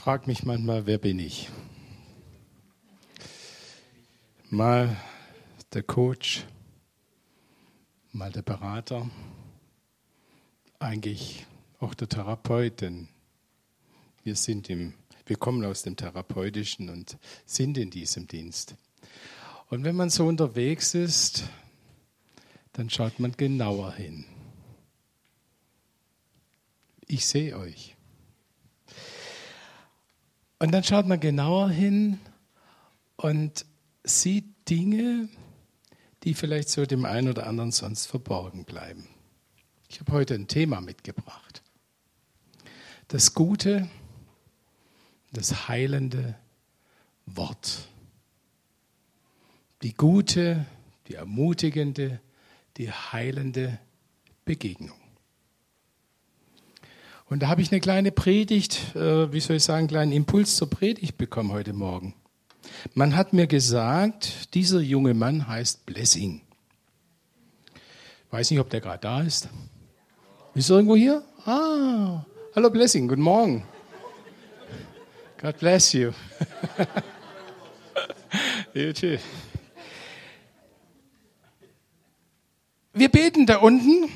frage mich manchmal, wer bin ich? Mal der Coach, mal der Berater, eigentlich auch der Therapeut, denn wir sind im, wir kommen aus dem Therapeutischen und sind in diesem Dienst. Und wenn man so unterwegs ist, dann schaut man genauer hin. Ich sehe euch. Und dann schaut man genauer hin und sieht Dinge, die vielleicht so dem einen oder anderen sonst verborgen bleiben. Ich habe heute ein Thema mitgebracht. Das gute, das heilende Wort. Die gute, die ermutigende, die heilende Begegnung. Und da habe ich eine kleine Predigt, äh, wie soll ich sagen, einen kleinen Impuls zur Predigt bekommen heute Morgen. Man hat mir gesagt, dieser junge Mann heißt Blessing. Weiß nicht, ob der gerade da ist. Ist er irgendwo hier? Ah, hallo Blessing, guten Morgen. God bless you. Wir beten da unten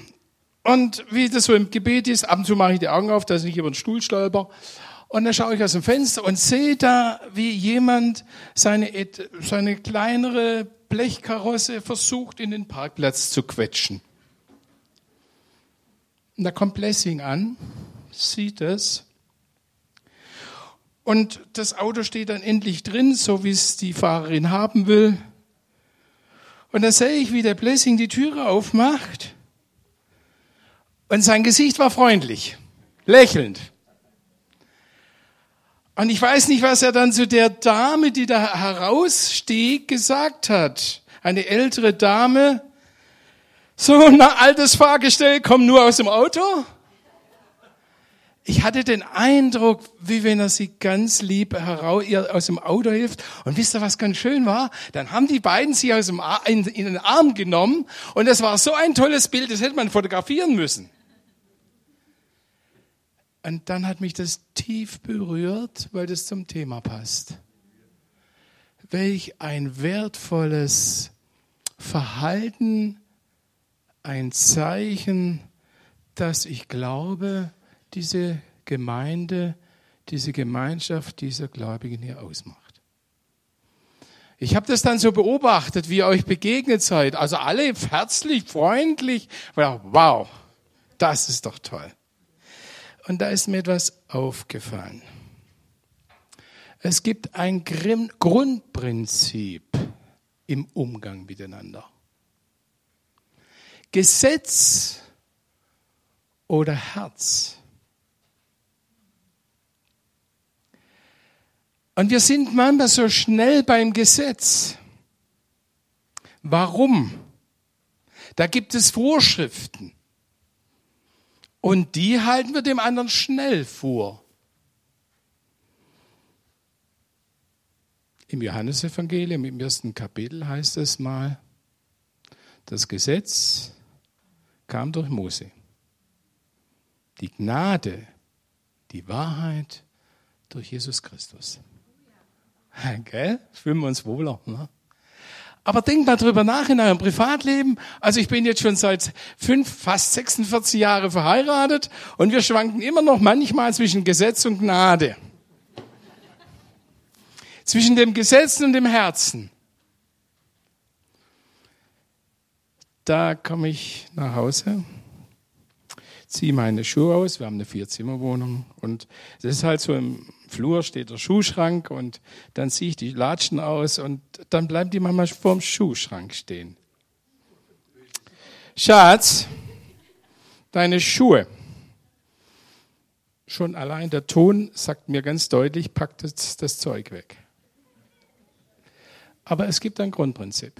und wie das so im Gebet ist, ab und zu mache ich die Augen auf, dass ich nicht über den Stuhl stolper. Und dann schaue ich aus dem Fenster und sehe da, wie jemand seine, seine kleinere Blechkarosse versucht, in den Parkplatz zu quetschen. Und da kommt Blessing an, sieht es. Und das Auto steht dann endlich drin, so wie es die Fahrerin haben will. Und dann sehe ich, wie der Blessing die Türe aufmacht. Und sein Gesicht war freundlich, lächelnd. Und ich weiß nicht, was er dann zu der Dame, die da herausstieg, gesagt hat. Eine ältere Dame. So ein altes Fahrgestell kommt nur aus dem Auto. Ich hatte den Eindruck, wie wenn er sie ganz lieb heraus, ihr aus dem Auto hilft. Und wisst ihr, was ganz schön war? Dann haben die beiden sie aus dem Ar in, in den Arm genommen. Und das war so ein tolles Bild, das hätte man fotografieren müssen. Und dann hat mich das tief berührt, weil das zum Thema passt. Welch ein wertvolles Verhalten, ein Zeichen, dass ich glaube, diese Gemeinde, diese Gemeinschaft dieser Gläubigen hier ausmacht. Ich habe das dann so beobachtet, wie ihr euch begegnet seid. Also alle herzlich, freundlich. Wow, das ist doch toll. Und da ist mir etwas aufgefallen. Es gibt ein Grundprinzip im Umgang miteinander. Gesetz oder Herz. Und wir sind manchmal so schnell beim Gesetz. Warum? Da gibt es Vorschriften. Und die halten wir dem anderen schnell vor. Im Johannesevangelium im ersten Kapitel heißt es mal, das Gesetz kam durch Mose. Die Gnade, die Wahrheit durch Jesus Christus. Gell? Fühlen wir uns wohler. Ne? Aber denkt mal drüber nach in eurem Privatleben. Also ich bin jetzt schon seit fünf, fast 46 Jahre verheiratet und wir schwanken immer noch manchmal zwischen Gesetz und Gnade. Zwischen dem Gesetz und dem Herzen. Da komme ich nach Hause, ziehe meine Schuhe aus. Wir haben eine Vierzimmerwohnung und das ist halt so im Flur steht der Schuhschrank und dann ziehe ich die Latschen aus und dann bleiben die manchmal vorm Schuhschrank stehen. Schatz, deine Schuhe. Schon allein der Ton sagt mir ganz deutlich, pack das, das Zeug weg. Aber es gibt ein Grundprinzip.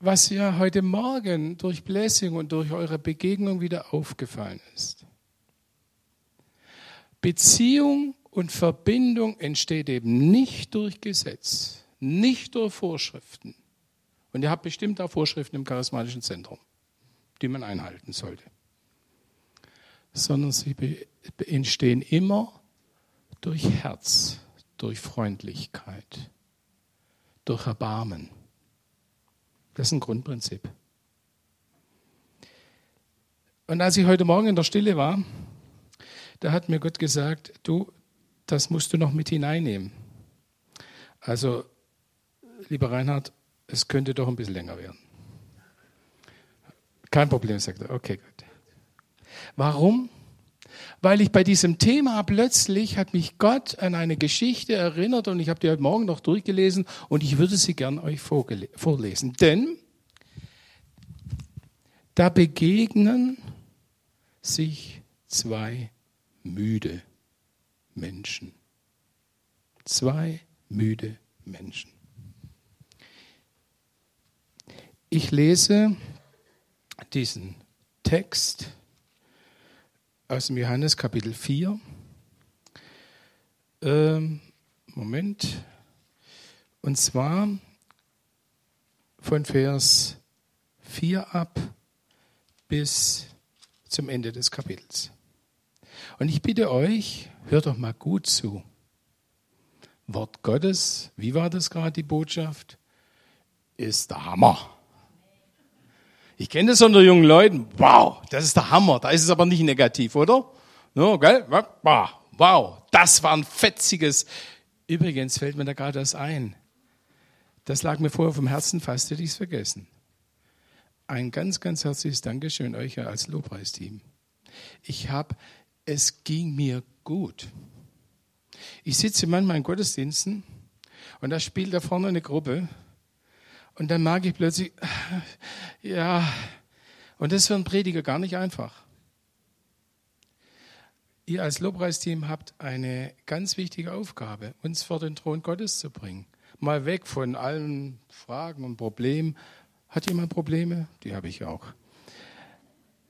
Was ja heute Morgen durch Blessing und durch eure Begegnung wieder aufgefallen ist. Beziehung und Verbindung entsteht eben nicht durch Gesetz, nicht durch Vorschriften. Und ihr habt bestimmt auch Vorschriften im charismatischen Zentrum, die man einhalten sollte. sondern sie entstehen immer durch Herz, durch Freundlichkeit, durch Erbarmen. Das ist ein Grundprinzip. Und als ich heute Morgen in der Stille war, da hat mir Gott gesagt, du, das musst du noch mit hineinnehmen. Also, lieber Reinhard, es könnte doch ein bisschen länger werden. Kein Problem, sagt er. Okay, gut. Warum? Weil ich bei diesem Thema plötzlich hat mich Gott an eine Geschichte erinnert und ich habe die heute Morgen noch durchgelesen und ich würde sie gern euch vorlesen. Denn da begegnen sich zwei müde Menschen. Zwei müde Menschen. Ich lese diesen Text aus dem Johannes Kapitel 4. Ähm, Moment. Und zwar von Vers 4 ab bis zum Ende des Kapitels. Und ich bitte euch, hört doch mal gut zu. Wort Gottes, wie war das gerade die Botschaft? Ist der Hammer. Ich kenne das unter jungen Leuten. Wow, das ist der Hammer. Da ist es aber nicht negativ, oder? No, gell? Wow, das war ein fetziges. Übrigens fällt mir da gerade das ein. Das lag mir vorher vom Herzen, fast hätte ich es vergessen. Ein ganz, ganz herzliches Dankeschön euch als Lobpreisteam. Ich habe, es ging mir gut. Ich sitze manchmal in Gottesdiensten und da spielt da vorne eine Gruppe und dann merke ich plötzlich, ja, und das ist für einen Prediger gar nicht einfach. Ihr als Lobpreisteam habt eine ganz wichtige Aufgabe, uns vor den Thron Gottes zu bringen. Mal weg von allen Fragen und Problemen. Hat jemand Probleme? Die habe ich auch.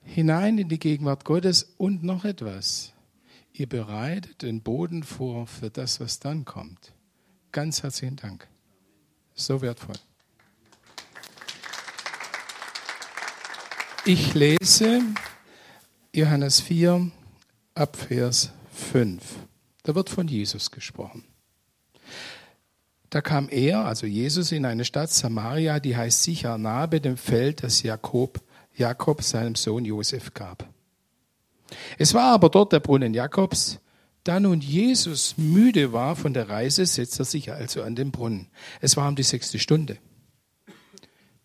Hinein in die Gegenwart Gottes und noch etwas. Ihr bereitet den Boden vor für das, was dann kommt. Ganz herzlichen Dank. So wertvoll. Ich lese Johannes 4 ab Vers 5. Da wird von Jesus gesprochen. Da kam er, also Jesus, in eine Stadt Samaria, die heißt bei dem Feld, das Jakob, Jakob seinem Sohn Josef gab. Es war aber dort der Brunnen Jakobs. Da nun Jesus müde war von der Reise, setzte er sich also an den Brunnen. Es war um die sechste Stunde.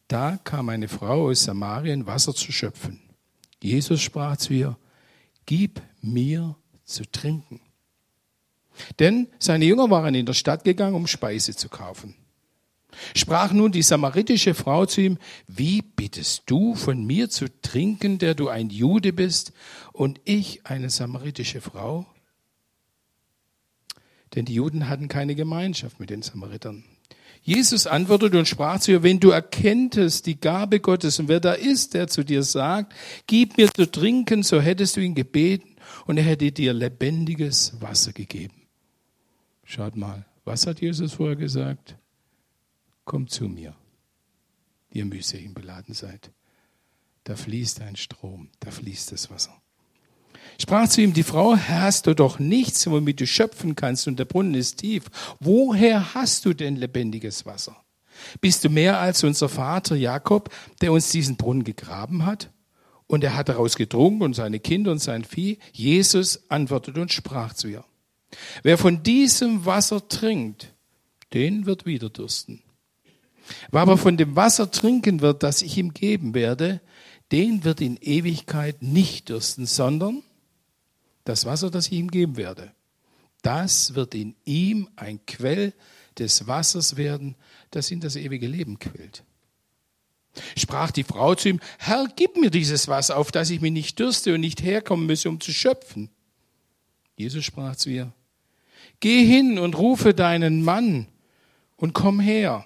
Da kam eine Frau aus Samarien, Wasser zu schöpfen. Jesus sprach zu ihr, gib mir zu trinken. Denn seine Jünger waren in der Stadt gegangen, um Speise zu kaufen. Sprach nun die samaritische Frau zu ihm, wie bittest du von mir zu trinken, der du ein Jude bist und ich eine samaritische Frau? Denn die Juden hatten keine Gemeinschaft mit den Samaritern. Jesus antwortete und sprach zu ihr, wenn du erkenntest die Gabe Gottes und wer da ist, der zu dir sagt, gib mir zu trinken, so hättest du ihn gebeten und er hätte dir lebendiges Wasser gegeben. Schaut mal, was hat Jesus vorher gesagt? Kommt zu mir, ihr mühselig beladen seid. Da fließt ein Strom, da fließt das Wasser. Sprach zu ihm die Frau, hast du doch nichts, womit du schöpfen kannst und der Brunnen ist tief. Woher hast du denn lebendiges Wasser? Bist du mehr als unser Vater Jakob, der uns diesen Brunnen gegraben hat? Und er hat daraus getrunken und seine Kinder und sein Vieh. Jesus antwortete und sprach zu ihr. Wer von diesem Wasser trinkt, den wird wieder dursten. Wer aber von dem Wasser trinken wird, das ich ihm geben werde, den wird in Ewigkeit nicht dürsten, sondern das Wasser, das ich ihm geben werde, das wird in ihm ein Quell des Wassers werden, das in das ewige Leben quillt. Sprach die Frau zu ihm, Herr, gib mir dieses Wasser, auf das ich mich nicht dürste und nicht herkommen müsse, um zu schöpfen. Jesus sprach zu ihr, Geh hin und rufe deinen Mann und komm her.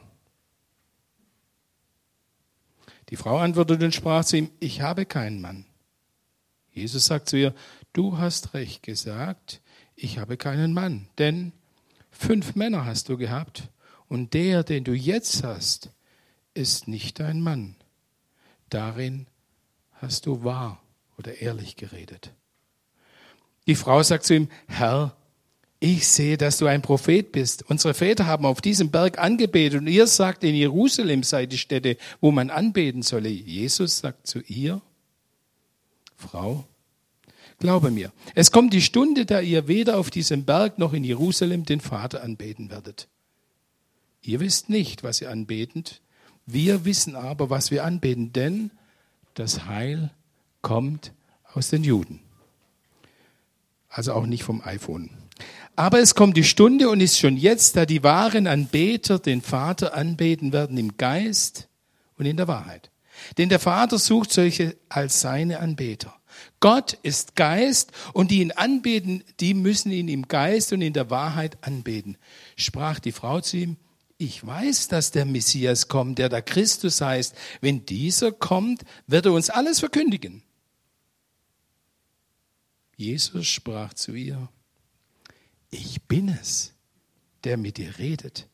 Die Frau antwortete und sprach zu ihm, ich habe keinen Mann. Jesus sagt zu ihr, du hast recht gesagt, ich habe keinen Mann, denn fünf Männer hast du gehabt und der, den du jetzt hast, ist nicht dein Mann. Darin hast du wahr oder ehrlich geredet. Die Frau sagt zu ihm, Herr, ich sehe, dass du ein Prophet bist. Unsere Väter haben auf diesem Berg angebetet und ihr sagt, in Jerusalem sei die Stätte, wo man anbeten solle. Jesus sagt zu ihr, Frau, glaube mir, es kommt die Stunde, da ihr weder auf diesem Berg noch in Jerusalem den Vater anbeten werdet. Ihr wisst nicht, was ihr anbetet, wir wissen aber, was wir anbeten, denn das Heil kommt aus den Juden. Also auch nicht vom iPhone. Aber es kommt die Stunde und ist schon jetzt, da die wahren Anbeter den Vater anbeten werden im Geist und in der Wahrheit. Denn der Vater sucht solche als seine Anbeter. Gott ist Geist und die ihn anbeten, die müssen ihn im Geist und in der Wahrheit anbeten. Sprach die Frau zu ihm, ich weiß, dass der Messias kommt, der da Christus heißt. Wenn dieser kommt, wird er uns alles verkündigen. Jesus sprach zu ihr, ich bin es, der mit dir redet.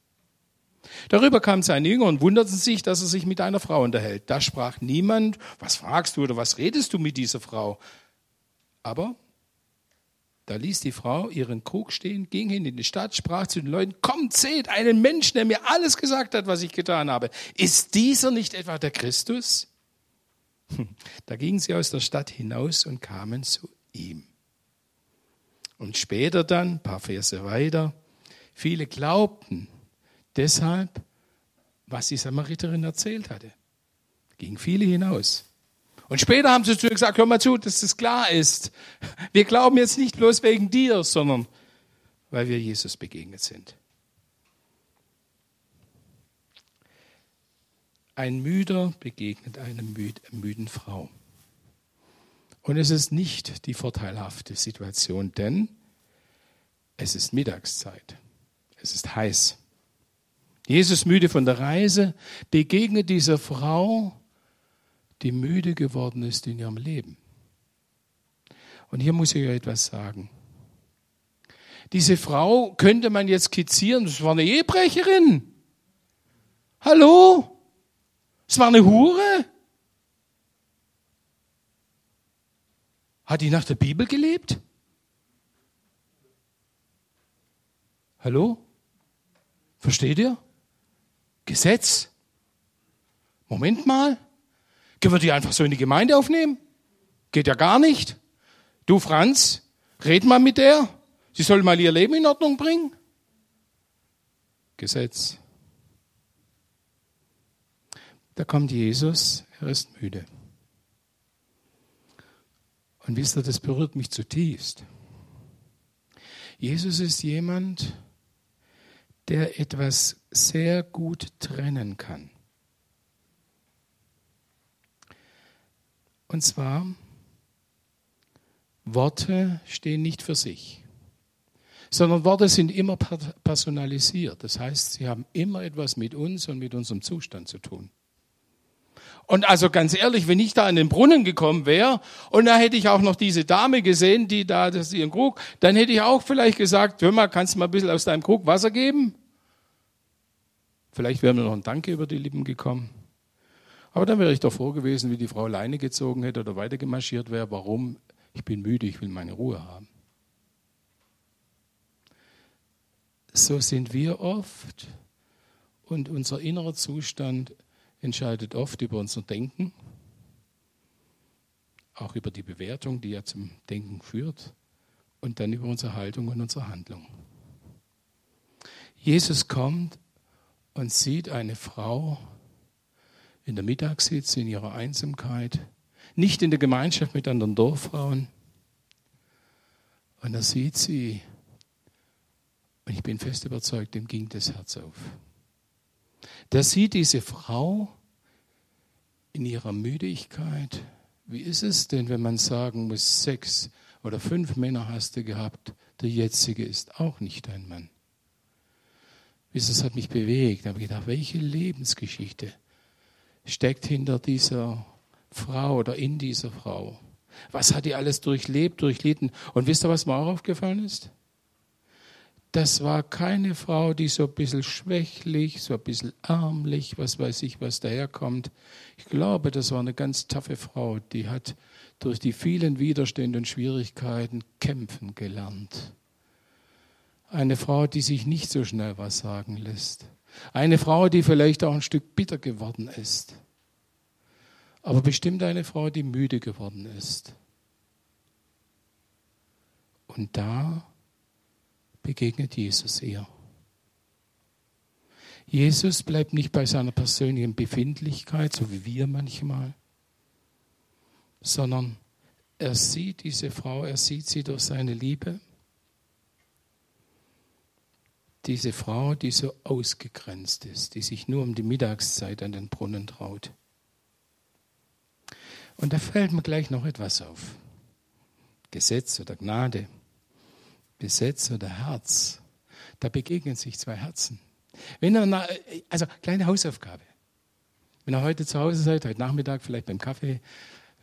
Darüber kamen seine Jünger und wunderten sich, dass er sich mit einer Frau unterhält. Da sprach niemand, was fragst du oder was redest du mit dieser Frau? Aber da ließ die Frau ihren Krug stehen, ging hin in die Stadt, sprach zu den Leuten, kommt, seht einen Menschen, der mir alles gesagt hat, was ich getan habe. Ist dieser nicht etwa der Christus? Da gingen sie aus der Stadt hinaus und kamen zu ihm. Und später dann, ein paar Verse weiter, viele glaubten deshalb, was die Samariterin erzählt hatte. Gingen viele hinaus. Und später haben sie zu ihr gesagt, hör mal zu, dass das klar ist. Wir glauben jetzt nicht bloß wegen dir, sondern weil wir Jesus begegnet sind. Ein Müder begegnet einer müden Frau. Und es ist nicht die vorteilhafte Situation, denn es ist Mittagszeit. Es ist heiß. Jesus müde von der Reise begegnet dieser Frau die müde geworden ist in ihrem Leben. Und hier muss ich euch etwas sagen. Diese Frau könnte man jetzt skizzieren, das war eine Ehebrecherin. Hallo? Es war eine Hure? Hat die nach der Bibel gelebt? Hallo? Versteht ihr? Gesetz? Moment mal. Können wir die einfach so in die Gemeinde aufnehmen? Geht ja gar nicht. Du, Franz, red mal mit der. Sie soll mal ihr Leben in Ordnung bringen. Gesetz. Da kommt Jesus, er ist müde. Und wisst ihr, das berührt mich zutiefst. Jesus ist jemand, der etwas sehr gut trennen kann. Und zwar, Worte stehen nicht für sich, sondern Worte sind immer personalisiert. Das heißt, sie haben immer etwas mit uns und mit unserem Zustand zu tun. Und also ganz ehrlich, wenn ich da an den Brunnen gekommen wäre und da hätte ich auch noch diese Dame gesehen, die da das ihren Krug, dann hätte ich auch vielleicht gesagt, hör mal, kannst du mal ein bisschen aus deinem Krug Wasser geben? Vielleicht wäre mir noch ein Danke über die Lippen gekommen. Aber dann wäre ich doch froh gewesen, wie die Frau Leine gezogen hätte oder weitergemarschiert wäre. Warum? Ich bin müde, ich will meine Ruhe haben. So sind wir oft und unser innerer Zustand entscheidet oft über unser Denken, auch über die Bewertung, die ja zum Denken führt, und dann über unsere Haltung und unsere Handlung. Jesus kommt und sieht eine Frau, in der Mittagshitze, in ihrer Einsamkeit, nicht in der Gemeinschaft mit anderen Dorffrauen. Und da sieht sie, und ich bin fest überzeugt, dem ging das Herz auf. Da sieht diese Frau in ihrer Müdigkeit, wie ist es denn, wenn man sagen muss, sechs oder fünf Männer hast du gehabt, der jetzige ist auch nicht dein Mann. Das hat mich bewegt. Da habe ich gedacht, welche Lebensgeschichte steckt hinter dieser Frau oder in dieser Frau? Was hat die alles durchlebt, durchlitten? Und wisst ihr, was mir auch aufgefallen ist? Das war keine Frau, die so ein bisschen schwächlich, so ein bisschen ärmlich, was weiß ich, was daherkommt. Ich glaube, das war eine ganz taffe Frau, die hat durch die vielen Widerstände und Schwierigkeiten kämpfen gelernt. Eine Frau, die sich nicht so schnell was sagen lässt. Eine Frau, die vielleicht auch ein Stück bitter geworden ist. Aber bestimmt eine Frau, die müde geworden ist. Und da begegnet Jesus ihr. Jesus bleibt nicht bei seiner persönlichen Befindlichkeit, so wie wir manchmal, sondern er sieht diese Frau, er sieht sie durch seine Liebe. Diese Frau, die so ausgegrenzt ist, die sich nur um die Mittagszeit an den Brunnen traut. Und da fällt mir gleich noch etwas auf. Gesetz oder Gnade, Gesetz oder Herz. Da begegnen sich zwei Herzen. Wenn er, also kleine Hausaufgabe. Wenn ihr heute zu Hause seid, heute Nachmittag vielleicht beim Kaffee,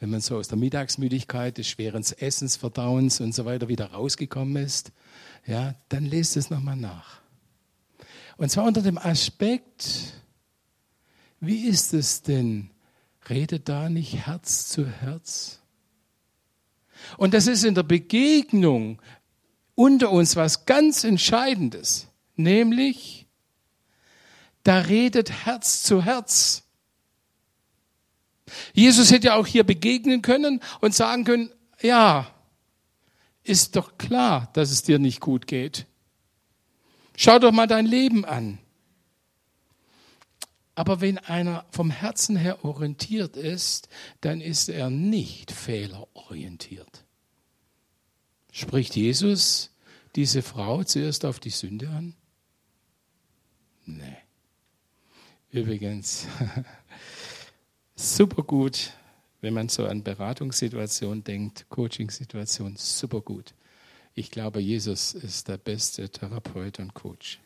wenn man so aus der Mittagsmüdigkeit, des schweren Essens, Verdauens und so weiter wieder rausgekommen ist, ja, dann lest es nochmal nach. Und zwar unter dem Aspekt, wie ist es denn? Redet da nicht Herz zu Herz? Und das ist in der Begegnung unter uns was ganz Entscheidendes, nämlich, da redet Herz zu Herz. Jesus hätte ja auch hier begegnen können und sagen können, ja, ist doch klar, dass es dir nicht gut geht. Schau doch mal dein Leben an. Aber wenn einer vom Herzen her orientiert ist, dann ist er nicht fehlerorientiert. Spricht Jesus diese Frau zuerst auf die Sünde an? Nee. Übrigens, super gut, wenn man so an Beratungssituationen denkt, Coachingsituationen, super gut. Ich glaube, Jesus ist der beste Therapeut und Coach.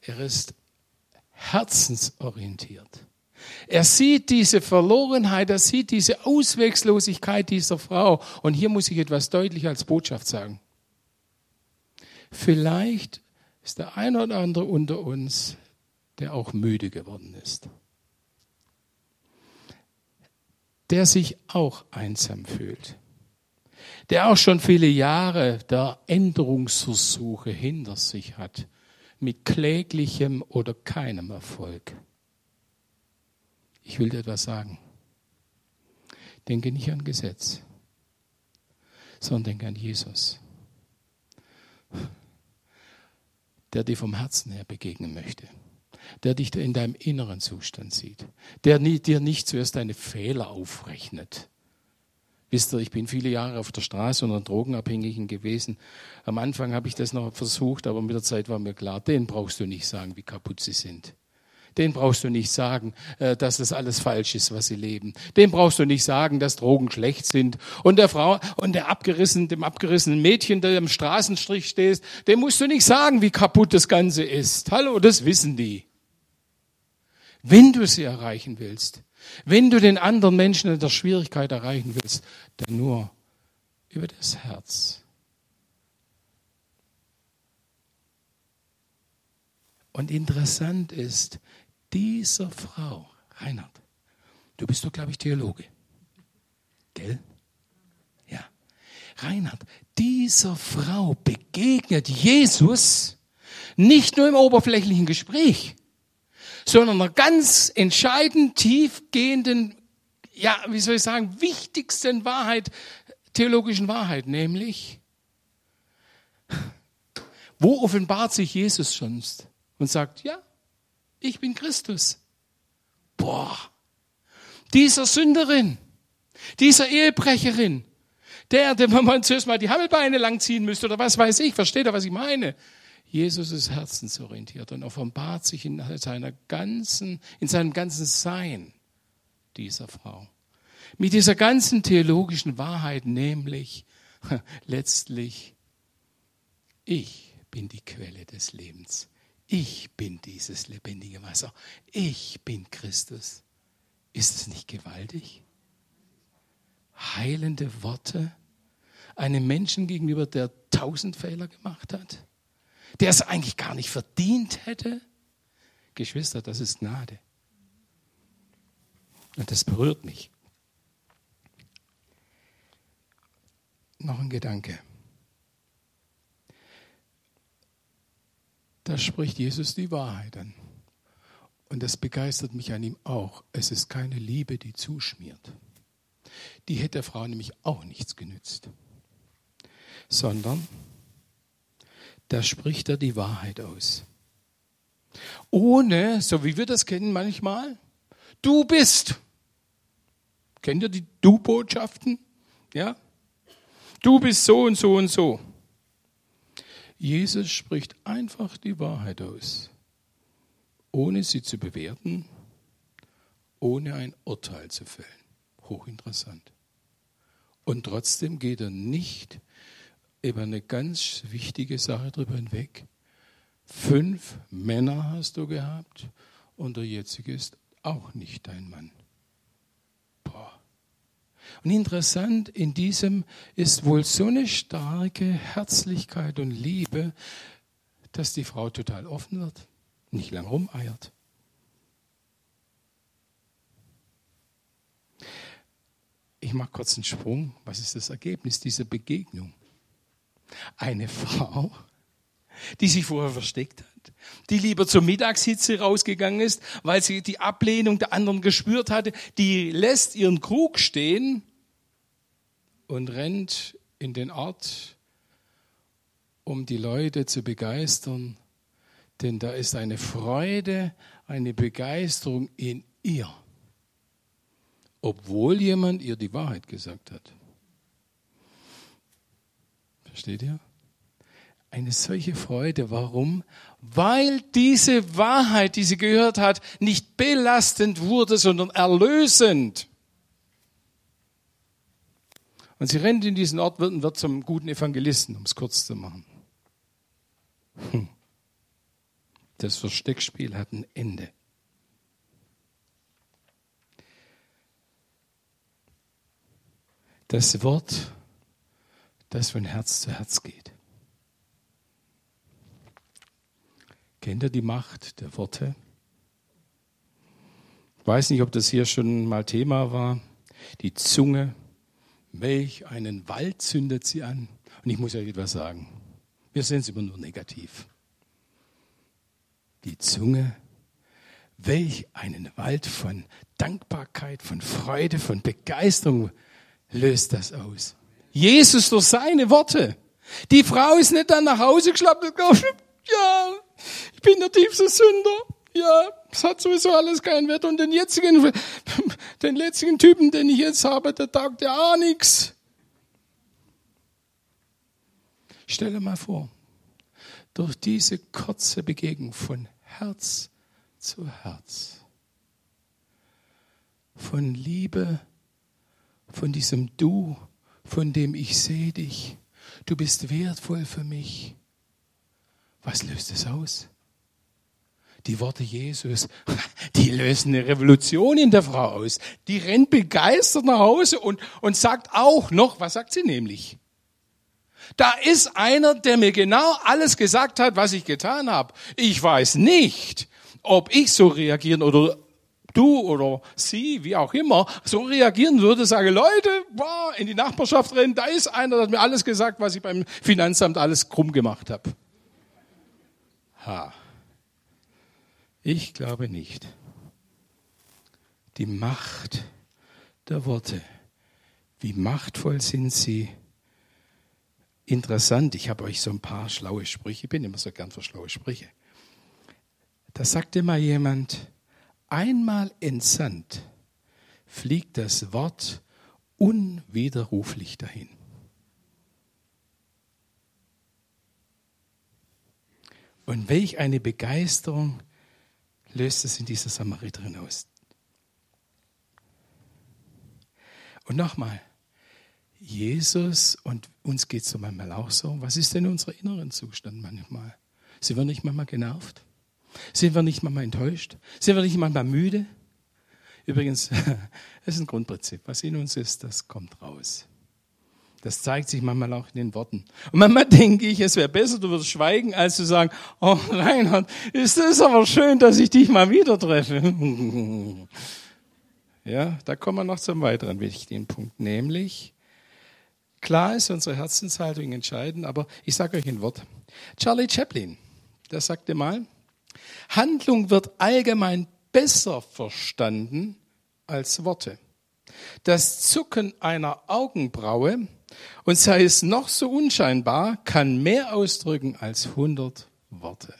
Er ist herzensorientiert. Er sieht diese Verlorenheit, er sieht diese Ausweglosigkeit dieser Frau. Und hier muss ich etwas deutlich als Botschaft sagen. Vielleicht ist der ein oder andere unter uns, der auch müde geworden ist. Der sich auch einsam fühlt. Der auch schon viele Jahre der Änderungsversuche hinter sich hat, mit kläglichem oder keinem Erfolg. Ich will dir etwas sagen. Denke nicht an Gesetz, sondern denke an Jesus der dir vom Herzen her begegnen möchte, der dich in deinem inneren Zustand sieht, der dir nicht zuerst deine Fehler aufrechnet. Wisst ihr, ich bin viele Jahre auf der Straße unter Drogenabhängigen gewesen. Am Anfang habe ich das noch versucht, aber mit der Zeit war mir klar, den brauchst du nicht sagen, wie kaputt sie sind. Den brauchst du nicht sagen, äh, dass das alles falsch ist, was sie leben. Den brauchst du nicht sagen, dass Drogen schlecht sind. Und der Frau und der abgerissenen, dem abgerissenen Mädchen, der am Straßenstrich steht, dem musst du nicht sagen, wie kaputt das Ganze ist. Hallo, das wissen die. Wenn du sie erreichen willst, wenn du den anderen Menschen in der Schwierigkeit erreichen willst, dann nur über das Herz. Und interessant ist, dieser Frau, Reinhard, du bist doch, glaube ich, Theologe. Gell? Ja. Reinhard, dieser Frau begegnet Jesus nicht nur im oberflächlichen Gespräch, sondern einer ganz entscheidend tiefgehenden, ja, wie soll ich sagen, wichtigsten Wahrheit, theologischen Wahrheit, nämlich, wo offenbart sich Jesus sonst und sagt, ja, ich bin Christus. Boah, dieser Sünderin, dieser Ehebrecherin, der, dem man zuerst mal die Hammelbeine langziehen müsste oder was weiß ich, versteht ihr, was ich meine? Jesus ist herzensorientiert und offenbart sich in seiner ganzen, in seinem ganzen Sein dieser Frau. Mit dieser ganzen theologischen Wahrheit, nämlich letztlich, ich bin die Quelle des Lebens. Ich bin dieses lebendige Wasser. Ich bin Christus. Ist es nicht gewaltig? Heilende Worte einem Menschen gegenüber, der tausend Fehler gemacht hat, der es eigentlich gar nicht verdient hätte. Geschwister, das ist Gnade. Und das berührt mich. Noch ein Gedanke. Da spricht Jesus die Wahrheit an. Und das begeistert mich an ihm auch. Es ist keine Liebe, die zuschmiert. Die hätte der Frau nämlich auch nichts genützt. Sondern da spricht er die Wahrheit aus. Ohne, so wie wir das kennen manchmal, du bist. Kennt ihr die Du-Botschaften? Ja? Du bist so und so und so. Jesus spricht einfach die Wahrheit aus, ohne sie zu bewerten, ohne ein Urteil zu fällen. Hochinteressant. Und trotzdem geht er nicht über eine ganz wichtige Sache drüber hinweg. Fünf Männer hast du gehabt und der jetzige ist auch nicht dein Mann. Und interessant, in diesem ist wohl so eine starke Herzlichkeit und Liebe, dass die Frau total offen wird, nicht lang rumeiert. Ich mache kurz einen Sprung. Was ist das Ergebnis dieser Begegnung? Eine Frau, die sich vorher versteckt hat, die lieber zur Mittagshitze rausgegangen ist, weil sie die Ablehnung der anderen gespürt hatte, die lässt ihren Krug stehen und rennt in den Ort, um die Leute zu begeistern, denn da ist eine Freude, eine Begeisterung in ihr, obwohl jemand ihr die Wahrheit gesagt hat. Versteht ihr? Eine solche Freude. Warum? Weil diese Wahrheit, die sie gehört hat, nicht belastend wurde, sondern erlösend. Und sie rennt in diesen Ort und wird zum guten Evangelisten, um es kurz zu machen. Hm. Das Versteckspiel hat ein Ende. Das Wort, das von Herz zu Herz geht. Kennt ihr die Macht der Worte? Ich weiß nicht, ob das hier schon mal Thema war. Die Zunge Welch einen Wald zündet sie an. Und ich muss euch etwas sagen. Wir sehen es immer nur negativ. Die Zunge, welch einen Wald von Dankbarkeit, von Freude, von Begeisterung löst das aus. Jesus durch seine Worte. Die Frau ist nicht dann nach Hause geschlappt und gesagt, ja, ich bin der tiefste Sünder ja, es hat sowieso alles keinen Wert. Und den jetzigen, den letzten Typen, den ich jetzt habe, der taugt ja auch nichts. Stell dir mal vor, durch diese kurze Begegnung von Herz zu Herz, von Liebe, von diesem Du, von dem ich sehe dich, du bist wertvoll für mich. Was löst es aus? die Worte Jesus, die lösen eine Revolution in der Frau aus. Die rennt begeistert nach Hause und, und sagt auch noch, was sagt sie nämlich? Da ist einer, der mir genau alles gesagt hat, was ich getan habe. Ich weiß nicht, ob ich so reagieren oder du oder sie, wie auch immer, so reagieren würde, sage, Leute, boah, in die Nachbarschaft rennen, da ist einer, der hat mir alles gesagt, was ich beim Finanzamt alles krumm gemacht habe. Ha. Ich glaube nicht. Die Macht der Worte. Wie machtvoll sind sie? Interessant, ich habe euch so ein paar schlaue Sprüche, ich bin immer so gern für schlaue Sprüche. Da sagte mal jemand, einmal entsandt fliegt das Wort unwiderruflich dahin. Und welch eine Begeisterung löst es in dieser Samariterin aus. Und nochmal, Jesus, und uns geht es so manchmal auch so, was ist denn unser inneren Zustand manchmal? Sind wir nicht manchmal genervt? Sind wir nicht manchmal enttäuscht? Sind wir nicht manchmal müde? Übrigens, das ist ein Grundprinzip. Was in uns ist, das kommt raus. Das zeigt sich manchmal auch in den Worten. Und manchmal denke ich, es wäre besser, du würdest schweigen, als zu sagen, oh Reinhard, ist es aber schön, dass ich dich mal wieder treffe. Ja, da kommen wir noch zum weiteren wichtigen Punkt, nämlich Klar ist unsere Herzenshaltung entscheidend, aber ich sage euch ein Wort. Charlie Chaplin, der sagte mal, Handlung wird allgemein besser verstanden als Worte. Das Zucken einer Augenbraue, und sei es noch so unscheinbar, kann mehr ausdrücken als 100 Worte.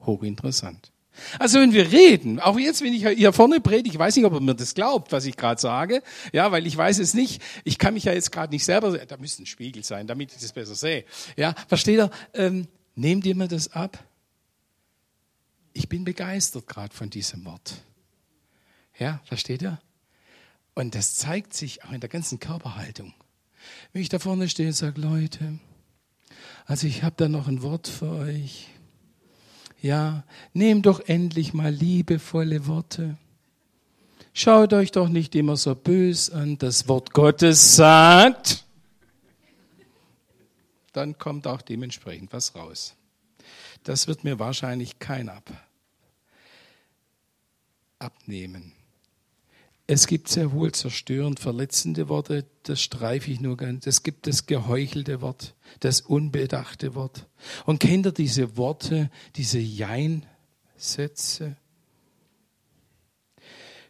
Hochinteressant. Also wenn wir reden, auch jetzt, wenn ich hier vorne predige, ich weiß nicht, ob ihr mir das glaubt, was ich gerade sage, ja, weil ich weiß es nicht. Ich kann mich ja jetzt gerade nicht selber, da müsste ein Spiegel sein, damit ich das besser sehe. Ja, versteht ihr? Ähm, nehmt ihr mir das ab? Ich bin begeistert gerade von diesem Wort. Ja, versteht ihr? Und das zeigt sich auch in der ganzen Körperhaltung. Wenn ich da vorne stehe und sage, Leute, also ich habe da noch ein Wort für euch. Ja, nehmt doch endlich mal liebevolle Worte. Schaut euch doch nicht immer so bös an. Das Wort Gottes sagt, dann kommt auch dementsprechend was raus. Das wird mir wahrscheinlich kein ab, abnehmen. Es gibt sehr wohl zerstörend verletzende Worte, das streife ich nur ganz. Es gibt das geheuchelte Wort, das unbedachte Wort. Und kennt ihr diese Worte, diese Jein-Sätze?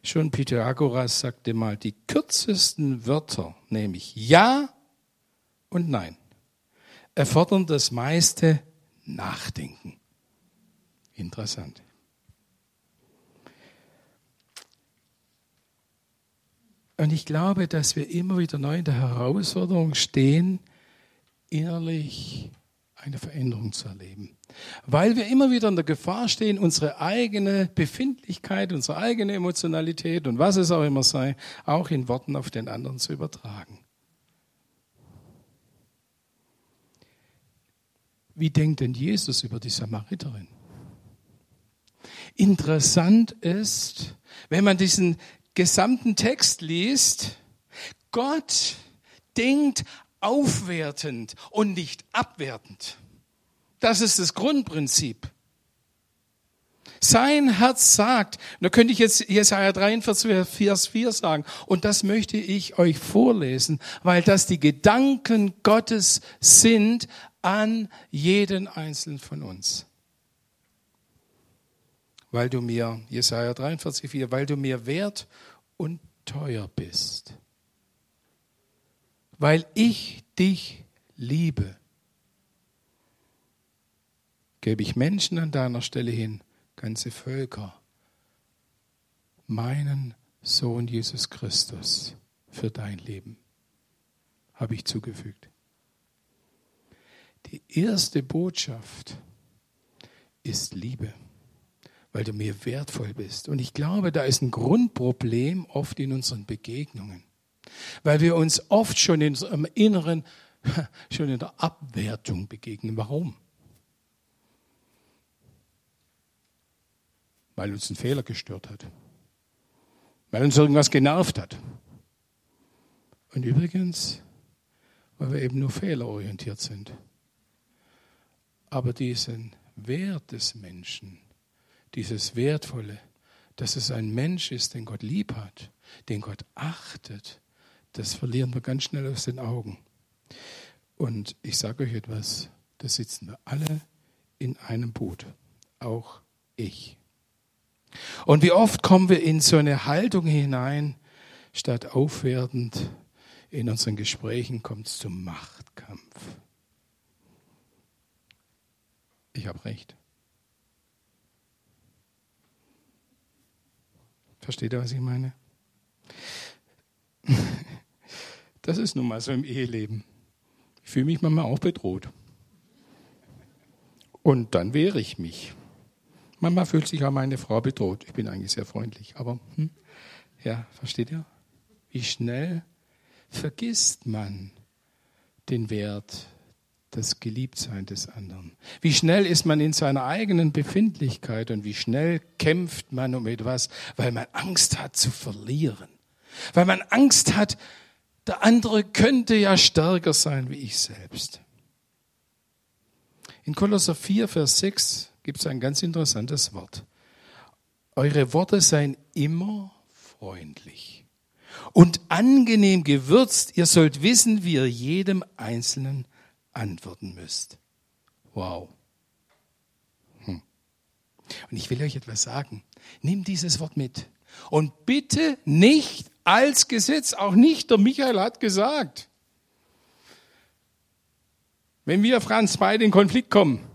Schon Pythagoras sagte mal, die kürzesten Wörter, nämlich Ja und Nein, erfordern das meiste Nachdenken. Interessant. Und ich glaube, dass wir immer wieder neu in der Herausforderung stehen, innerlich eine Veränderung zu erleben. Weil wir immer wieder in der Gefahr stehen, unsere eigene Befindlichkeit, unsere eigene Emotionalität und was es auch immer sei, auch in Worten auf den anderen zu übertragen. Wie denkt denn Jesus über die Samariterin? Interessant ist, wenn man diesen gesamten Text liest, Gott denkt aufwertend und nicht abwertend. Das ist das Grundprinzip. Sein Herz sagt, da könnte ich jetzt Jesaja 43, Vers 4 sagen, und das möchte ich euch vorlesen, weil das die Gedanken Gottes sind an jeden einzelnen von uns. Weil du mir, Jesaja 43, 4, weil du mir wert und teuer bist. Weil ich dich liebe, gebe ich Menschen an deiner Stelle hin, ganze Völker, meinen Sohn Jesus Christus für dein Leben, habe ich zugefügt. Die erste Botschaft ist Liebe weil du mir wertvoll bist. Und ich glaube, da ist ein Grundproblem oft in unseren Begegnungen, weil wir uns oft schon in unserem Inneren, schon in der Abwertung begegnen. Warum? Weil uns ein Fehler gestört hat, weil uns irgendwas genervt hat. Und übrigens, weil wir eben nur fehlerorientiert sind. Aber diesen Wert des Menschen, dieses Wertvolle, dass es ein Mensch ist, den Gott lieb hat, den Gott achtet, das verlieren wir ganz schnell aus den Augen. Und ich sage euch etwas, da sitzen wir alle in einem Boot, auch ich. Und wie oft kommen wir in so eine Haltung hinein, statt aufwertend in unseren Gesprächen kommt es zum Machtkampf. Ich habe recht. Versteht ihr, was ich meine? Das ist nun mal so im Eheleben. Ich fühle mich manchmal auch bedroht. Und dann wehre ich mich. Manchmal fühlt sich auch meine Frau bedroht. Ich bin eigentlich sehr freundlich, aber hm, ja, versteht ihr? Wie schnell vergisst man den Wert das Geliebtsein des anderen. Wie schnell ist man in seiner eigenen Befindlichkeit und wie schnell kämpft man um etwas, weil man Angst hat zu verlieren. Weil man Angst hat, der andere könnte ja stärker sein wie ich selbst. In Kolosser 4, Vers 6 gibt es ein ganz interessantes Wort. Eure Worte seien immer freundlich und angenehm gewürzt. Ihr sollt wissen, wie ihr jedem Einzelnen antworten müsst. Wow. Hm. Und ich will euch etwas sagen. Nimm dieses Wort mit. Und bitte nicht als Gesetz, auch nicht der Michael hat gesagt. Wenn wir, Franz, beide in Konflikt kommen,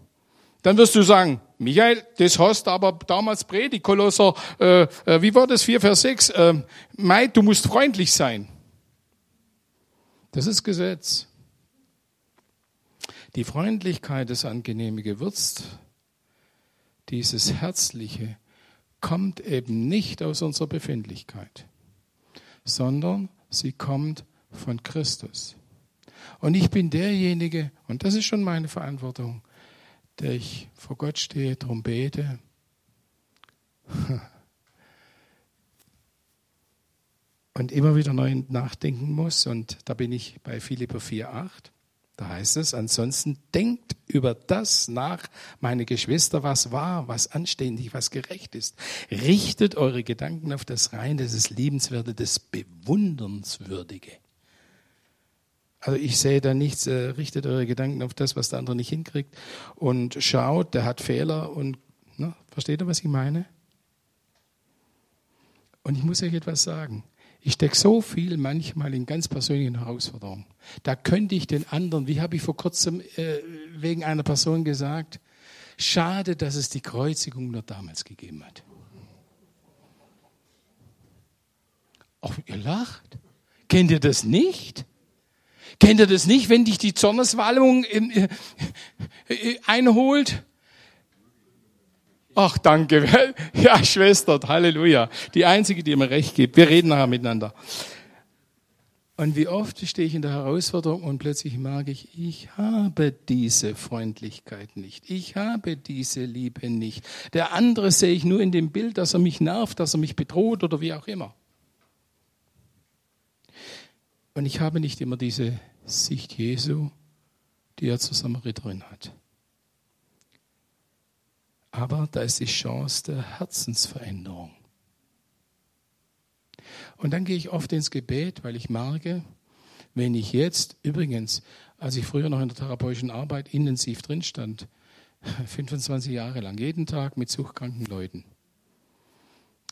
dann wirst du sagen, Michael, das hast aber damals predigt, Kolosser, äh, äh, wie war das, 4, Vers 6, äh, Meid, du musst freundlich sein. Das ist Gesetz. Die Freundlichkeit, das angenehme Gewürz, dieses Herzliche, kommt eben nicht aus unserer Befindlichkeit, sondern sie kommt von Christus. Und ich bin derjenige, und das ist schon meine Verantwortung, der ich vor Gott stehe, darum bete. Und immer wieder neu nachdenken muss. Und da bin ich bei Philipper 4,8. Da heißt es, ansonsten denkt über das nach, meine Geschwister, was wahr, was anständig, was gerecht ist. Richtet eure Gedanken auf das Reine, das Liebenswerte, das Bewundernswürdige. Also ich sehe da nichts, äh, richtet eure Gedanken auf das, was der andere nicht hinkriegt und schaut, der hat Fehler und ne, versteht ihr, was ich meine? Und ich muss euch etwas sagen. Ich stecke so viel manchmal in ganz persönlichen Herausforderungen. Da könnte ich den anderen, wie habe ich vor kurzem äh, wegen einer Person gesagt, schade, dass es die Kreuzigung nur damals gegeben hat. Auch ihr lacht. Kennt ihr das nicht? Kennt ihr das nicht, wenn dich die Zorneswallung äh, äh, einholt? Ach, danke. Ja, Schwester, Halleluja. Die einzige, die mir recht gibt. Wir reden nachher miteinander. Und wie oft stehe ich in der Herausforderung und plötzlich merke ich, ich habe diese Freundlichkeit nicht. Ich habe diese Liebe nicht. Der andere sehe ich nur in dem Bild, dass er mich nervt, dass er mich bedroht oder wie auch immer. Und ich habe nicht immer diese Sicht Jesu, die er zur Samariterin hat. Aber da ist die Chance der Herzensveränderung. Und dann gehe ich oft ins Gebet, weil ich merke, wenn ich jetzt, übrigens, als ich früher noch in der therapeutischen Arbeit intensiv drin stand, 25 Jahre lang, jeden Tag mit suchkranken Leuten,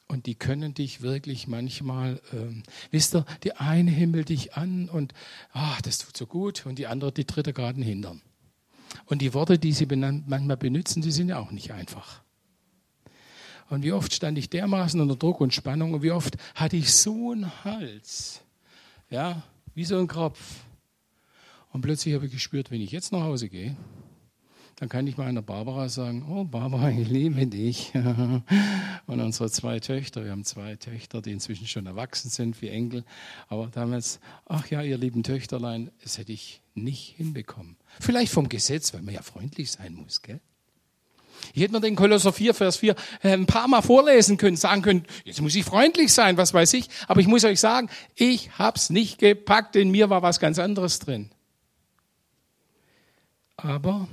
und die können dich wirklich manchmal, ähm, wisst ihr, die eine himmelt dich an und ach, das tut so gut und die andere, die dritte gerade in Hintern. Und die Worte, die sie manchmal benutzen, die sind ja auch nicht einfach. Und wie oft stand ich dermaßen unter Druck und Spannung und wie oft hatte ich so einen Hals, ja, wie so ein Kropf. Und plötzlich habe ich gespürt, wenn ich jetzt nach Hause gehe, dann kann ich meiner Barbara sagen, oh Barbara, ich liebe dich. Und unsere zwei Töchter, wir haben zwei Töchter, die inzwischen schon erwachsen sind wie Enkel, aber damals, ach ja, ihr lieben Töchterlein, das hätte ich nicht hinbekommen. Vielleicht vom Gesetz, weil man ja freundlich sein muss, gell? Ich hätte mir den Kolosser 4, Vers 4 äh, ein paar Mal vorlesen können, sagen können, jetzt muss ich freundlich sein, was weiß ich. Aber ich muss euch sagen, ich hab's nicht gepackt, in mir war was ganz anderes drin. Aber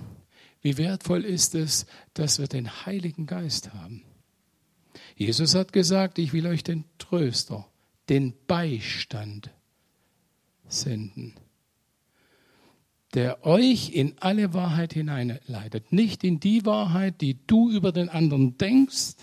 wie wertvoll ist es, dass wir den Heiligen Geist haben. Jesus hat gesagt, ich will euch den Tröster, den Beistand senden, der euch in alle Wahrheit hineinleitet. Nicht in die Wahrheit, die du über den anderen denkst,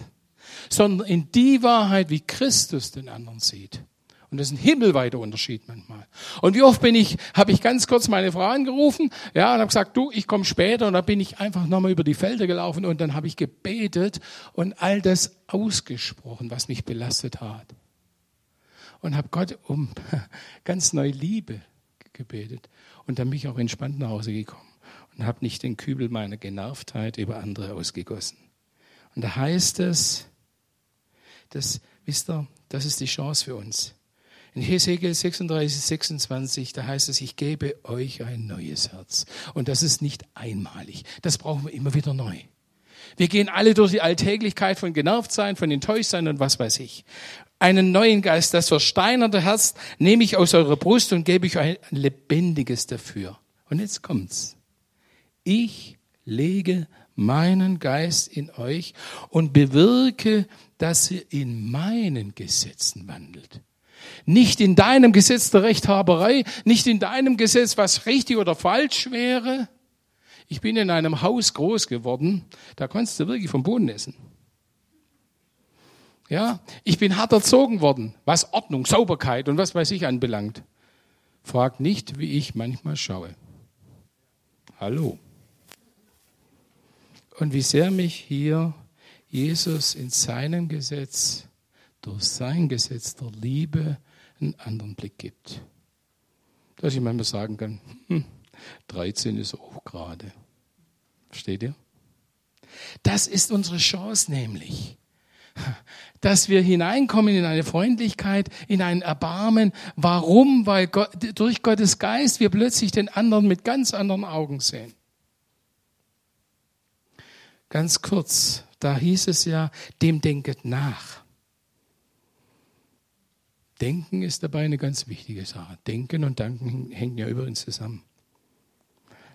sondern in die Wahrheit, wie Christus den anderen sieht. Und das ist ein himmelweiter Unterschied manchmal. Und wie oft bin ich, habe ich ganz kurz meine Frau angerufen, ja, und habe gesagt, du, ich komme später. Und dann bin ich einfach nochmal über die Felder gelaufen und dann habe ich gebetet und all das ausgesprochen, was mich belastet hat. Und habe Gott um ganz neue Liebe gebetet. Und dann bin ich auch entspannt nach Hause gekommen und habe nicht den Kübel meiner Genervtheit über andere ausgegossen. Und da heißt es, das, wisst ihr, das ist die Chance für uns. In Hesekiel 36, 26, da heißt es, ich gebe euch ein neues Herz. Und das ist nicht einmalig. Das brauchen wir immer wieder neu. Wir gehen alle durch die Alltäglichkeit von genervt sein, von enttäuscht sein und was weiß ich. Einen neuen Geist, das versteinerte Herz nehme ich aus eurer Brust und gebe ich euch ein lebendiges dafür. Und jetzt kommt's. Ich lege meinen Geist in euch und bewirke, dass ihr in meinen Gesetzen wandelt. Nicht in deinem Gesetz der Rechthaberei, nicht in deinem Gesetz, was richtig oder falsch wäre. Ich bin in einem Haus groß geworden, da konntest du wirklich vom Boden essen. Ja, ich bin hart erzogen worden, was Ordnung, Sauberkeit und was weiß ich anbelangt. Frag nicht, wie ich manchmal schaue. Hallo. Und wie sehr mich hier Jesus in seinem Gesetz, durch sein Gesetz der Liebe, einen anderen Blick gibt. Dass ich manchmal sagen kann, hm, 13 ist auch gerade. Versteht ihr? Das ist unsere Chance nämlich, dass wir hineinkommen in eine Freundlichkeit, in ein Erbarmen. Warum? Weil Gott, durch Gottes Geist wir plötzlich den anderen mit ganz anderen Augen sehen. Ganz kurz, da hieß es ja, dem denket nach. Denken ist dabei eine ganz wichtige Sache. Denken und Danken hängen ja übrigens zusammen.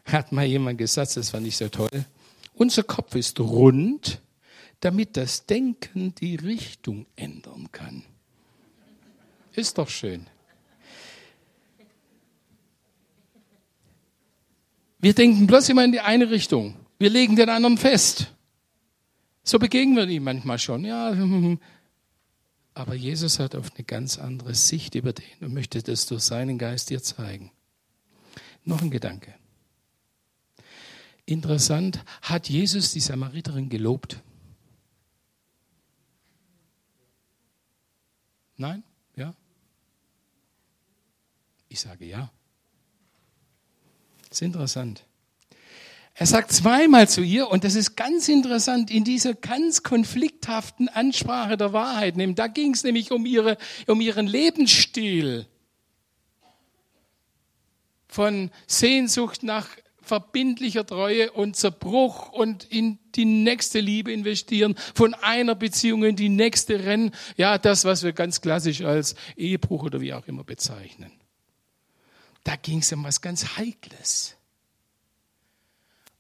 Hat mal jemand gesagt, das fand ich so toll. Unser Kopf ist rund, damit das Denken die Richtung ändern kann. Ist doch schön. Wir denken bloß immer in die eine Richtung. Wir legen den anderen fest. So begegnen wir ihm manchmal schon. Ja, aber Jesus hat auf eine ganz andere Sicht über den und möchte das durch seinen Geist dir zeigen. Noch ein Gedanke. Interessant, hat Jesus die Samariterin gelobt? Nein? Ja? Ich sage ja. Das ist interessant. Er sagt zweimal zu ihr, und das ist ganz interessant, in dieser ganz konflikthaften Ansprache der Wahrheit. Da ging es nämlich um, ihre, um ihren Lebensstil von Sehnsucht nach verbindlicher Treue und Zerbruch und in die nächste Liebe investieren, von einer Beziehung in die nächste rennen. Ja, das, was wir ganz klassisch als Ehebruch oder wie auch immer bezeichnen. Da ging es um was ganz Heikles.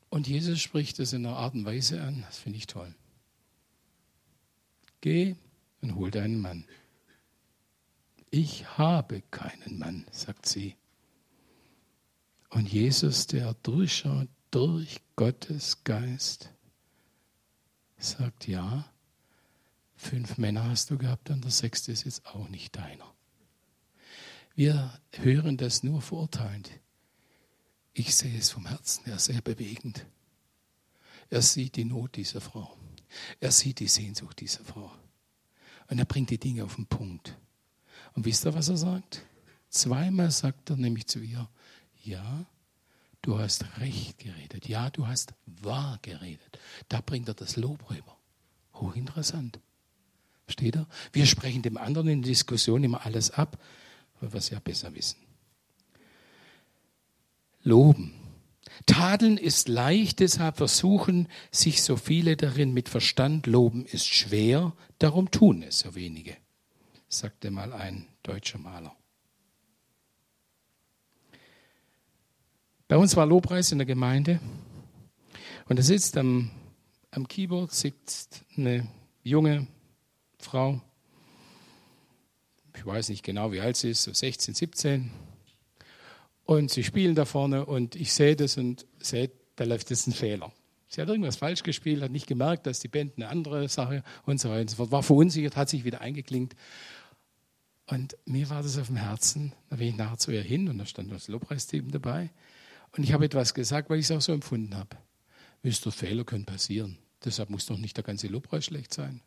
Und Jesus spricht das in einer Art und Weise an, das finde ich toll. Geh und hol deinen Mann. Ich habe keinen Mann, sagt sie. Und Jesus, der durchschaut durch Gottes Geist, sagt, ja, fünf Männer hast du gehabt und der sechste ist jetzt auch nicht deiner. Wir hören das nur verurteilend. Ich sehe es vom Herzen her sehr bewegend. Er sieht die Not dieser Frau. Er sieht die Sehnsucht dieser Frau. Und er bringt die Dinge auf den Punkt. Und wisst ihr, was er sagt? Zweimal sagt er nämlich zu ihr, ja, du hast recht geredet. Ja, du hast wahr geredet. Da bringt er das Lob rüber. Hochinteressant. Steht er? Wir sprechen dem anderen in der Diskussion immer alles ab, weil wir es ja besser wissen. Loben. Tadeln ist leicht, deshalb versuchen sich so viele darin mit Verstand. Loben ist schwer, darum tun es so wenige, sagte mal ein deutscher Maler. Bei uns war Lobpreis in der Gemeinde und da sitzt am, am Keyboard sitzt eine junge Frau, ich weiß nicht genau, wie alt sie ist, so 16, 17, und sie spielen da vorne und ich sehe das und sehe, da läuft jetzt ein Fehler. Sie hat irgendwas falsch gespielt, hat nicht gemerkt, dass die Band eine andere Sache und so weiter und so fort. War verunsichert, hat sich wieder eingeklinkt. Und mir war das auf dem Herzen. Da bin ich nachher zu ihr hin und da stand das Lobpreisteam dabei. Und ich habe etwas gesagt, weil ich es auch so empfunden habe. Wisst ihr, Fehler können passieren. Deshalb muss doch nicht der ganze Lobpreis schlecht sein.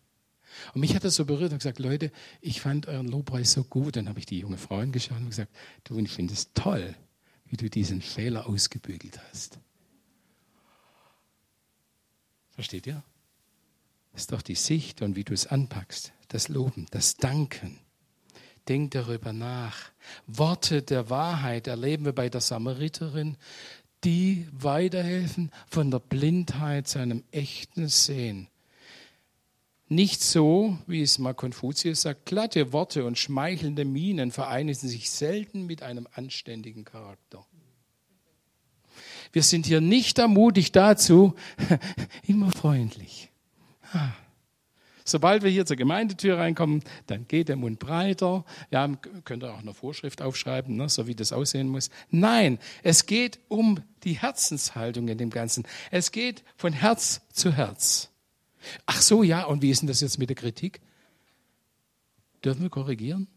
Und mich hat das so berührt und gesagt, Leute, ich fand euren Lobpreis so gut. Dann habe ich die junge Frau angeschaut und gesagt, du, ich finde es toll wie du diesen Fehler ausgebügelt hast. Versteht ihr? Das ist doch die Sicht und wie du es anpackst. Das Loben, das Danken. Denk darüber nach. Worte der Wahrheit erleben wir bei der Samariterin, die weiterhelfen von der Blindheit zu einem echten Sehen. Nicht so, wie es mal Konfuzius sagt, glatte Worte und schmeichelnde Mienen vereinigen sich selten mit einem anständigen Charakter. Wir sind hier nicht ermutigt dazu, immer freundlich. Sobald wir hier zur Gemeindetür reinkommen, dann geht der Mund breiter. Ja, könnt ihr auch eine Vorschrift aufschreiben, ne, so wie das aussehen muss. Nein, es geht um die Herzenshaltung in dem Ganzen. Es geht von Herz zu Herz. Ach so, ja, und wie ist denn das jetzt mit der Kritik? Dürfen wir korrigieren?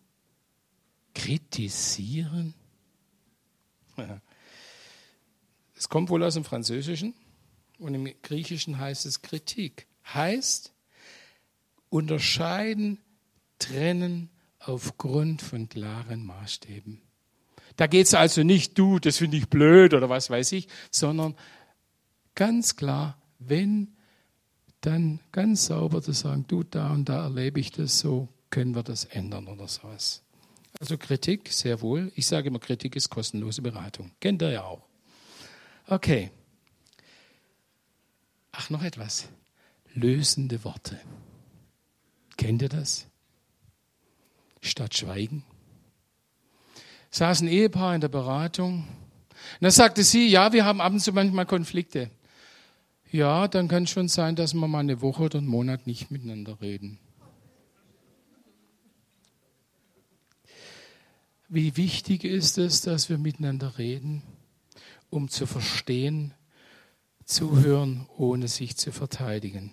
Kritisieren? Es kommt wohl aus dem Französischen und im Griechischen heißt es Kritik. Heißt unterscheiden, trennen aufgrund von klaren Maßstäben. Da geht es also nicht, du, das finde ich blöd oder was weiß ich, sondern ganz klar, wenn, dann ganz sauber zu sagen, du, da und da erlebe ich das so, können wir das ändern oder sowas. Also Kritik, sehr wohl. Ich sage immer, Kritik ist kostenlose Beratung. Kennt ihr ja auch. Okay. Ach, noch etwas. Lösende Worte. Kennt ihr das? Statt Schweigen. Saß ein Ehepaar in der Beratung. Und da sagte sie, ja, wir haben ab und zu manchmal Konflikte. Ja, dann kann es schon sein, dass wir mal eine Woche oder einen Monat nicht miteinander reden. Wie wichtig ist es, dass wir miteinander reden, um zu verstehen, zuhören, ohne sich zu verteidigen.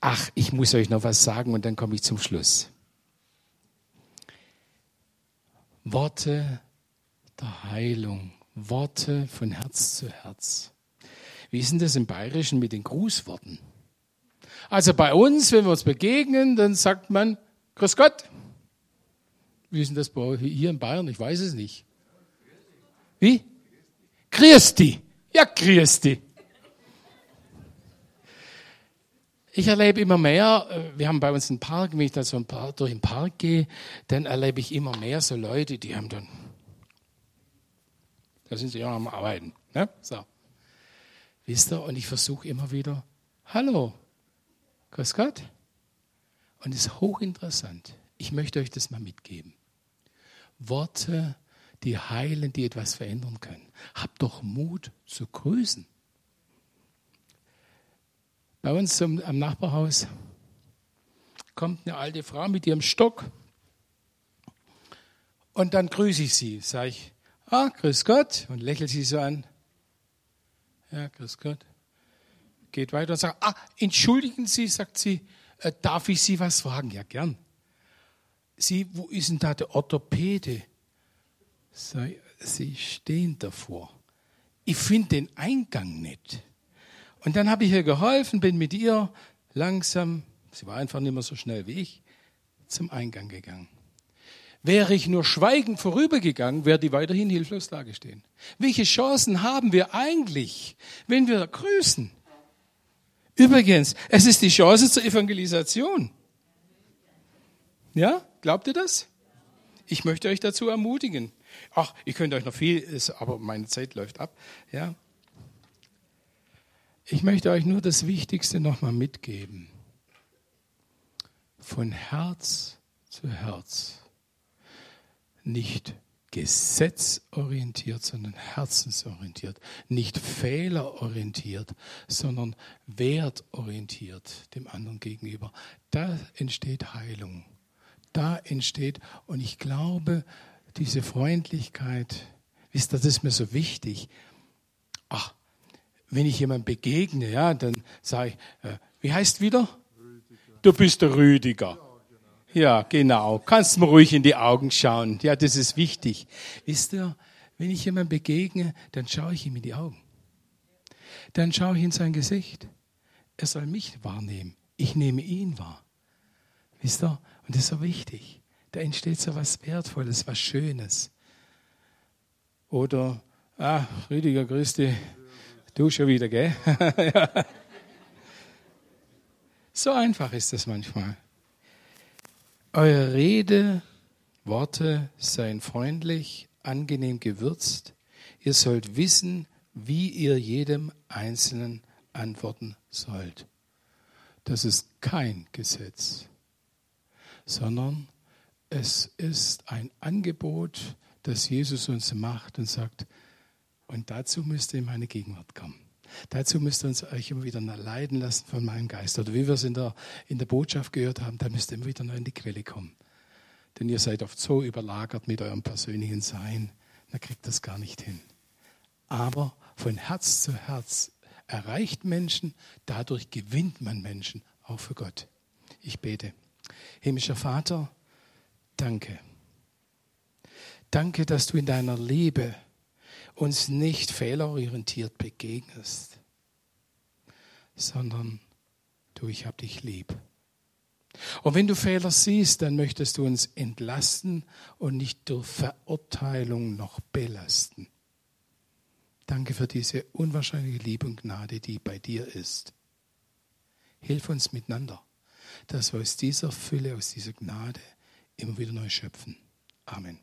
Ach, ich muss euch noch was sagen und dann komme ich zum Schluss. Worte der Heilung, Worte von Herz zu Herz. Wie ist denn das im Bayerischen mit den Grußworten? Also bei uns, wenn wir uns begegnen, dann sagt man, Grüß Gott. Wie ist denn das bei hier in Bayern? Ich weiß es nicht. Wie? Christi. Ja, Christi. Ich erlebe immer mehr, äh, wir haben bei uns einen Park, wenn ich da so ein paar durch den Park gehe, dann erlebe ich immer mehr so Leute, die haben dann, da sind sie auch am Arbeiten. Ne? So. Wisst ihr, und ich versuche immer wieder, hallo, grüß Gott. Und es ist hochinteressant. Ich möchte euch das mal mitgeben. Worte, die heilen, die etwas verändern können. Habt doch Mut zu grüßen. Bei uns zum, am Nachbarhaus kommt eine alte Frau mit ihrem Stock und dann grüße ich sie. Sage ich, ah, grüß Gott und lächle sie so an. Ja, grüß Gott. Geht weiter und sagt, ah, entschuldigen Sie, sagt sie, äh, darf ich Sie was fragen? Ja, gern. Sie, wo ist denn da der Orthopäde? Sie stehen davor. Ich finde den Eingang nicht. Und dann habe ich ihr geholfen, bin mit ihr langsam, sie war einfach nicht mehr so schnell wie ich, zum Eingang gegangen. Wäre ich nur schweigend vorübergegangen, wäre die weiterhin hilflos dagestehen. Welche Chancen haben wir eigentlich, wenn wir grüßen? Übrigens, es ist die Chance zur Evangelisation. Ja, glaubt ihr das? Ich möchte euch dazu ermutigen. Ach, ich könnte euch noch viel, aber meine Zeit läuft ab. Ja, ich möchte euch nur das Wichtigste nochmal mitgeben. Von Herz zu Herz. Nicht gesetzorientiert, sondern herzensorientiert. Nicht fehlerorientiert, sondern wertorientiert dem anderen gegenüber. Da entsteht Heilung. Da entsteht, und ich glaube, diese Freundlichkeit, wisst ihr, das ist mir so wichtig. Ach, wenn ich jemand begegne, ja, dann sage ich, äh, wie heißt wieder? Rüdiger. Du bist der Rüdiger. Ja, genau. Kannst mir ruhig in die Augen schauen. Ja, das ist wichtig. Wisst ihr, wenn ich jemand begegne, dann schaue ich ihm in die Augen. Dann schaue ich in sein Gesicht. Er soll mich wahrnehmen. Ich nehme ihn wahr. Wisst ihr? Und das ist so wichtig. Da entsteht so was Wertvolles, was Schönes. Oder, ah, Rüdiger, grüß dich. Du schon wieder, gell? ja. So einfach ist es manchmal. Eure Rede, Worte seien freundlich, angenehm gewürzt. Ihr sollt wissen, wie ihr jedem Einzelnen antworten sollt. Das ist kein Gesetz, sondern es ist ein Angebot, das Jesus uns macht und sagt, und dazu müsst ihr in meine Gegenwart kommen. Dazu müsst ihr uns euch immer wieder leiden lassen von meinem Geist. Oder wie wir es in der, in der Botschaft gehört haben, da müsst ihr immer wieder neu in die Quelle kommen. Denn ihr seid oft so überlagert mit eurem persönlichen Sein, dann kriegt das gar nicht hin. Aber von Herz zu Herz erreicht Menschen, dadurch gewinnt man Menschen, auch für Gott. Ich bete. Himmlischer Vater, danke. Danke, dass du in deiner Liebe uns nicht fehlerorientiert begegnest, sondern du, ich hab dich lieb. Und wenn du Fehler siehst, dann möchtest du uns entlasten und nicht durch Verurteilung noch belasten. Danke für diese unwahrscheinliche Liebe und Gnade, die bei dir ist. Hilf uns miteinander, dass wir aus dieser Fülle, aus dieser Gnade immer wieder neu schöpfen. Amen.